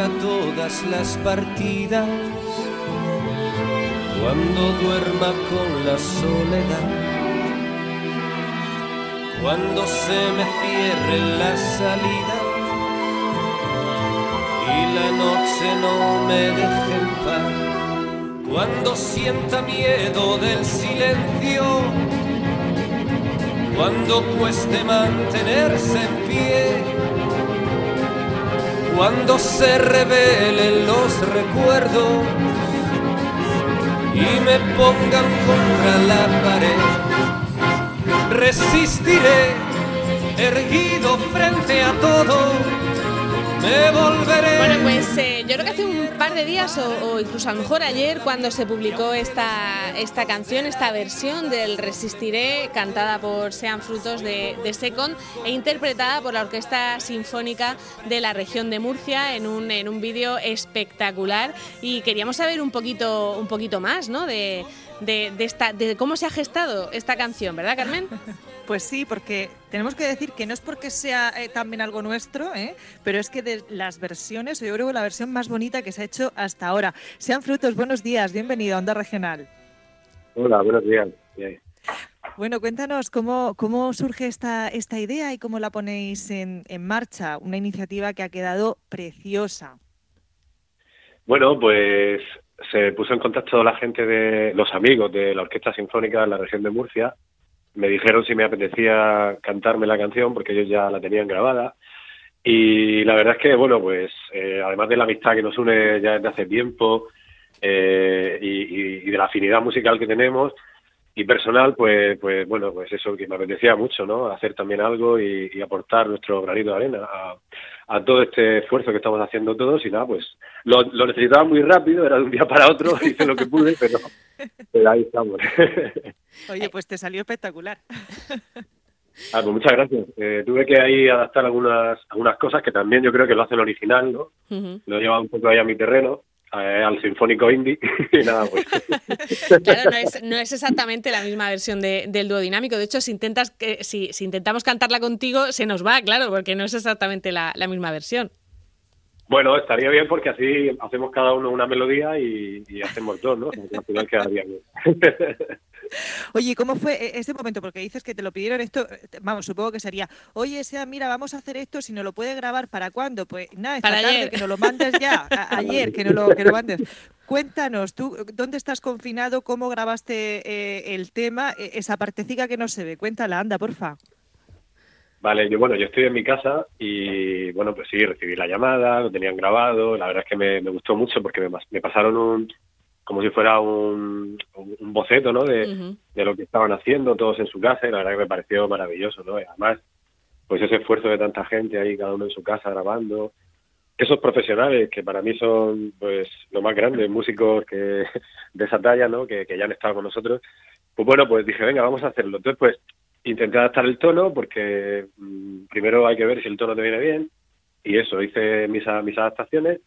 apaga todas las partidas, cuando duerma con la soledad, cuando se me cierre la salida. Y la noche no me deje en paz, cuando sienta miedo del silencio, cuando cueste mantenerse en pie cuando se revelen los recuerdos y me pongan contra la pared. Resistiré erguido frente a todo me volveré. Bueno, pues eh, yo creo que hace un par de días o, incluso a lo mejor ayer cuando se publicó esta, esta canción, esta versión del Resistiré, cantada por Sean Frutos de, de Second e interpretada por la Orquesta Sinfónica de la región de Murcia en un, en un vídeo espectacular y queríamos saber un poquito, un poquito más ¿no? de, de, esta, de cómo se ha gestado esta canción, ¿verdad Carmen? Pues sí, porque tenemos que decir que no es porque sea eh, también algo nuestro, ¿eh? pero es que de las versiones, yo creo que la versión más bonita que se ha hecho hasta ahora. Sean frutos, buenos días, bienvenido a Onda Regional. Hola, buenos días. Bueno, cuéntanos cómo, cómo surge esta, esta idea y cómo la ponéis en, en marcha, una iniciativa que ha quedado preciosa. Bueno, pues se puso en contacto la gente de los amigos de la Orquesta Sinfónica de la región de Murcia me dijeron si me apetecía cantarme la canción porque ellos ya la tenían grabada. Y la verdad es que, bueno, pues eh, además de la amistad que nos une ya desde hace tiempo eh, y, de la afinidad musical que tenemos y personal, pues, pues bueno, pues eso que me apetecía mucho, ¿no? Hacer también algo y, aportar nuestro granito de arena a, a, todo este esfuerzo que estamos haciendo todos y nada, pues lo, lo necesitaba muy rápido, era de un día para otro, hice lo que pude, pero, pero ahí estamos. Oye, pues te salió espectacular. Ah, pues muchas gracias. Eh, tuve que ahí adaptar algunas algunas cosas que también yo creo que lo hacen original, ¿no? Lo he llevado un poco ahí a mi terreno, eh, al sinfónico indie y nada, pues. Claro, no es, exactamente la misma versión de, del dúo dinámico. De hecho, si intentas si, si, intentamos cantarla contigo, se nos va, claro, porque no es exactamente la, la misma versión. Bueno, estaría bien porque así hacemos cada uno una melodía y, hacemos dos, ¿no? al final quedaría bien. Oye, ¿cómo fue este momento? Porque dices que te lo pidieron esto, vamos, supongo que sería, oye, sea, mira, vamos a hacer esto, si no lo puede grabar, ¿para cuándo? Pues nada, esta para tarde, que nos lo mandes ya, ayer, que, no lo, que lo mandes. Cuéntanos, tú, ¿dónde estás confinado? ¿Cómo grabaste eh, el tema? E-, esa partecita que no se ve, cuéntala, anda, porfa. Vale, yo bueno, yo estoy en mi casa y bueno, pues sí, recibí la llamada, lo tenían grabado, la verdad es que me, gustó mucho porque me, me, pasaron un, como si fuera un, un boceto, ¿no? De, de, lo que estaban haciendo todos en su casa y la verdad que me pareció maravilloso, ¿no? Y además, pues ese esfuerzo de tanta gente ahí, cada uno en su casa grabando, esos profesionales que para mí son pues lo más grande, músicos que de esa talla, ¿no? Que, que ya han estado con nosotros, pues bueno, pues dije, venga, vamos a hacerlo. Entonces, pues intenté adaptar el tono porque mm, primero hay que ver si el tono te viene bien y eso, hice mis, mis adaptaciones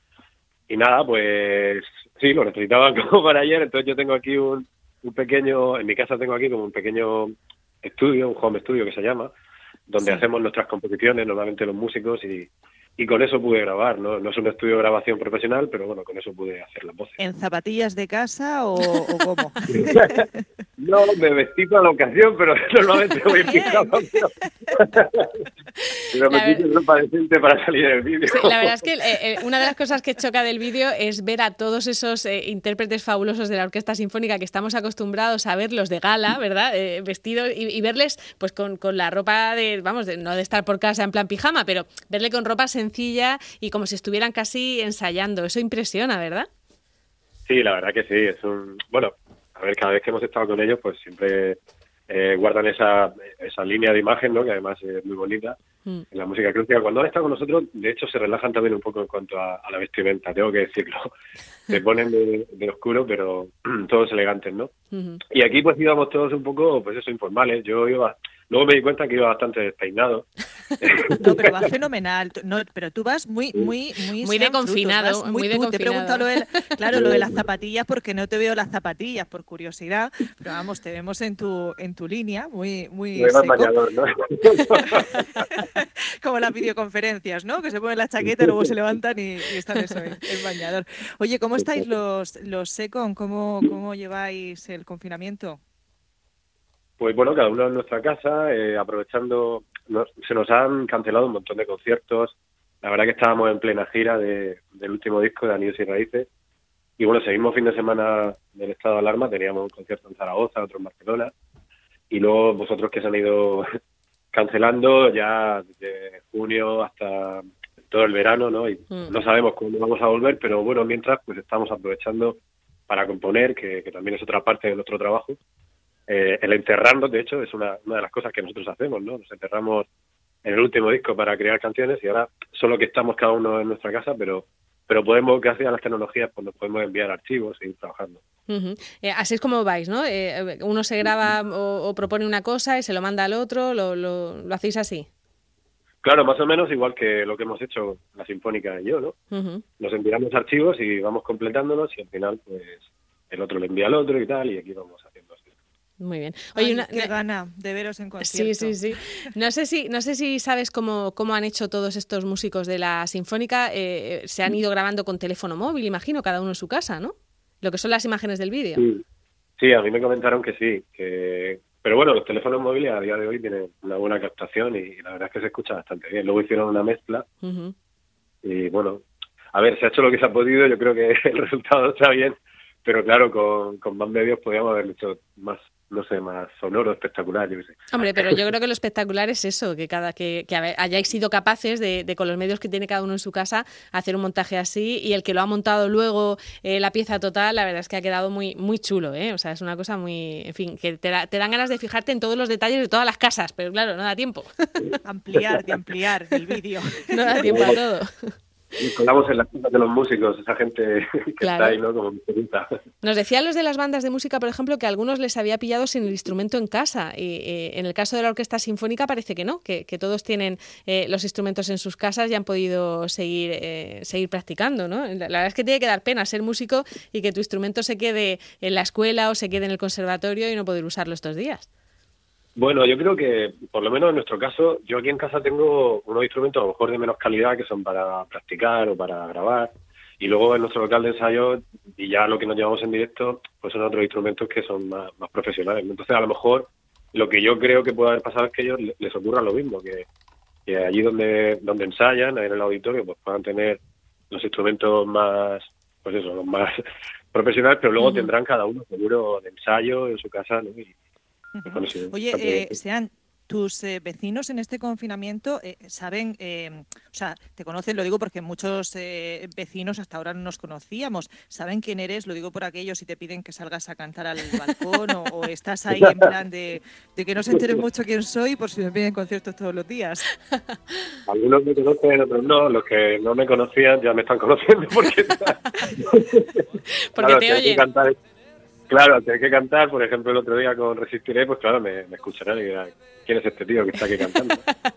y nada, pues sí, lo necesitaba como para ayer, entonces yo tengo aquí un, un pequeño, en mi casa tengo aquí como un pequeño estudio, un home studio que se llama, donde hacemos nuestras composiciones, normalmente los músicos y, y con eso pude grabar, ¿no? No es un estudio de grabación profesional, pero bueno, con eso pude hacer la voz. ¿En zapatillas de casa o, cómo? no, me vestí para la ocasión, pero normalmente voy en pijama. Pero, me decente para salir del vídeo. la verdad es que eh, eh, una de las cosas que choca del vídeo es ver a todos esos eh, intérpretes fabulosos de la Orquesta Sinfónica que estamos acostumbrados a verlos de gala, ¿verdad? vestidos y, verles pues con, con, la ropa de, vamos, de, no de estar por casa en plan pijama, pero verle con ropa sencilla y como si estuvieran casi ensayando. Eso impresiona, ¿verdad? Sí, la verdad que sí. Es un... Bueno, a ver, cada vez que hemos estado con ellos, pues siempre eh, guardan esa, esa línea de imagen, ¿no? que además es muy bonita mm. en la música clásica. Cuando han estado con nosotros, de hecho, se relajan también un poco en cuanto a, la vestimenta, tengo que decirlo. Se ponen de, oscuro, pero todos elegantes, ¿no? Y aquí pues íbamos todos un poco, pues eso, informales. Yo iba Luego me di cuenta que iba bastante despeinado. No, pero va fenomenal. No, pero tú vas muy, muy, muy, muy de confinado. muy, de Te he preguntado lo de, claro, lo de las zapatillas porque no te veo las zapatillas por curiosidad, pero vamos, te vemos en tu, en tu línea, muy, muy. Bañador, ¿no? Como las videoconferencias, ¿no? Que se ponen la chaqueta, y luego se levantan y, están eso, en, bañador. Oye, ¿cómo estáis los, los Secon? ¿Cómo, ¿Cómo lleváis el confinamiento? Pues bueno, cada uno en nuestra casa, eh, aprovechando, se nos han cancelado un montón de conciertos. La verdad que estábamos en plena gira del último disco de Anillos y Raíces. Y bueno, seguimos fin de semana del estado de alarma, teníamos un concierto en Zaragoza, otro en Barcelona. Y luego vosotros que se han ido cancelando ya desde junio hasta todo el verano, ¿no? Y mm. no sabemos cuándo vamos a volver, pero bueno, mientras pues estamos aprovechando para componer, que también es otra parte de nuestro trabajo eh, el enterrarnos, de hecho, es una, una de las cosas que nosotros hacemos, ¿no? Nos enterramos en el último disco para crear canciones y ahora solo que estamos cada uno en nuestra casa, pero pero podemos, gracias a las tecnologías, pues nos podemos enviar archivos e ir trabajando. Eh, así es como vais, ¿no? Eh, uno se graba o, propone una cosa y se lo manda al otro, lo, lo, lo, hacéis así. Claro, más o menos igual que lo que hemos hecho la Sinfónica y yo, ¿no? Nos enviamos archivos y vamos completándolos y al final, pues, el otro le envía al otro y tal, y aquí vamos muy bien. Oye, una, qué gana de veros en concierto. Sí, sí, sí. No sé si, no sé si sabes cómo, cómo han hecho todos estos músicos de la Sinfónica. Eh, se han ido grabando con teléfono móvil, imagino, cada uno en su casa, ¿no? Lo que son las imágenes del vídeo. Sí. a mí me comentaron que sí. Que... Pero bueno, los teléfonos móviles a día de hoy tienen una buena captación y la verdad es que se escucha bastante bien. Luego hicieron una mezcla y bueno, a ver, se ha hecho lo que se ha podido. Yo creo que el resultado está bien pero claro, con, con más medios podríamos haber hecho más, no sé, más sonoro, espectacular, yo sé. Hombre, pero yo creo que lo espectacular es eso, que cada que, que hayáis sido capaces de, con los medios que tiene cada uno en su casa, hacer un montaje así y el que lo ha montado luego eh, la pieza total, la verdad es que ha quedado muy, muy chulo, ¿eh? O sea, es una cosa muy, en fin, que te, te dan ganas de fijarte en todos los detalles de todas las casas, pero claro, no da tiempo. ampliar, de ampliar el vídeo. No da tiempo a todo. Y colamos en las cosas de los músicos, esa gente que está ahí, ¿no? Como Nos decían los de las bandas de música, por ejemplo, que algunos les había pillado sin el instrumento en casa. Y eh, en el caso de la orquesta sinfónica parece que no, que, todos tienen eh, los instrumentos en sus casas y han podido seguir, eh, seguir practicando, ¿no? La verdad es que tiene que dar pena ser músico y que tu instrumento se quede en la escuela o se quede en el conservatorio y no poder usarlo estos días. Bueno, yo creo que, por lo menos en nuestro caso, yo aquí en casa tengo unos instrumentos a lo mejor de menos calidad que son para practicar o para grabar. Y luego en nuestro local de ensayo, y ya lo que nos llevamos en directo, pues son otros instrumentos que son más, profesionales. Entonces, a lo mejor lo que yo creo que puede haber pasado es que a ellos les ocurra lo mismo, que, allí donde, donde ensayan, en el auditorio, pues puedan tener los instrumentos más, pues eso, los más profesionales, pero luego tendrán cada uno seguro de ensayo en su casa, ¿no? Oye, eh, sean tus eh, vecinos en este confinamiento eh, saben, o sea, te conocen, lo digo porque muchos vecinos hasta ahora no nos conocíamos, saben quién eres, lo digo por aquellos si te piden que salgas a cantar al balcón o, estás ahí en plan de, que no se enteren mucho quién soy por si me piden conciertos todos los días. Algunos me conocen, otros no, los que no me conocían ya me están conociendo porque, porque te oyen. Claro, al tener que cantar, por ejemplo, el otro día con Resistiré, pues claro, me, escucharán y dirán, ¿quién es este tío que está aquí cantando?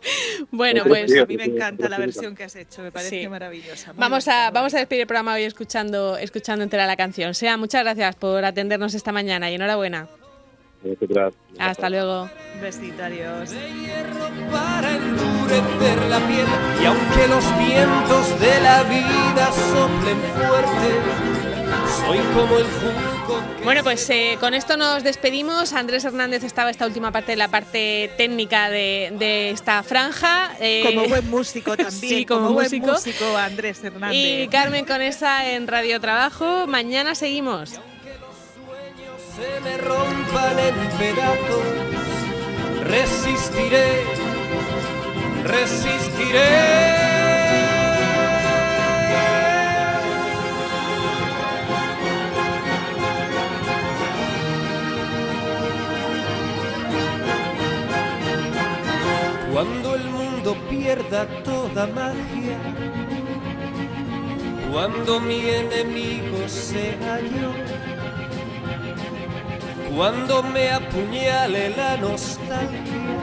bueno, pues a mí me encanta la versión que has hecho, me parece maravillosa. Vamos a, vamos a despedir el programa hoy escuchando, escuchando entera la canción. Sea, muchas gracias por atendernos esta mañana y enhorabuena. Hasta luego. Besito, adiós. para endurecer la piel y aunque los vientos de la vida soplen fuerte, soy como el junco bueno, pues eh, con esto nos despedimos. Andrés Hernández estaba esta última parte de la parte técnica de, esta franja. Eh, como buen músico también. sí, como, buen músico. Andrés Hernández. Y Carmen Conesa en Radio Trabajo. Mañana seguimos. se me rompan en pedazos, resistiré, resistiré. Pierda toda magia, cuando mi enemigo sea yo, cuando me apuñale la nostalgia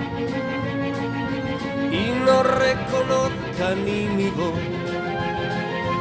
y no reconozca ni mi voz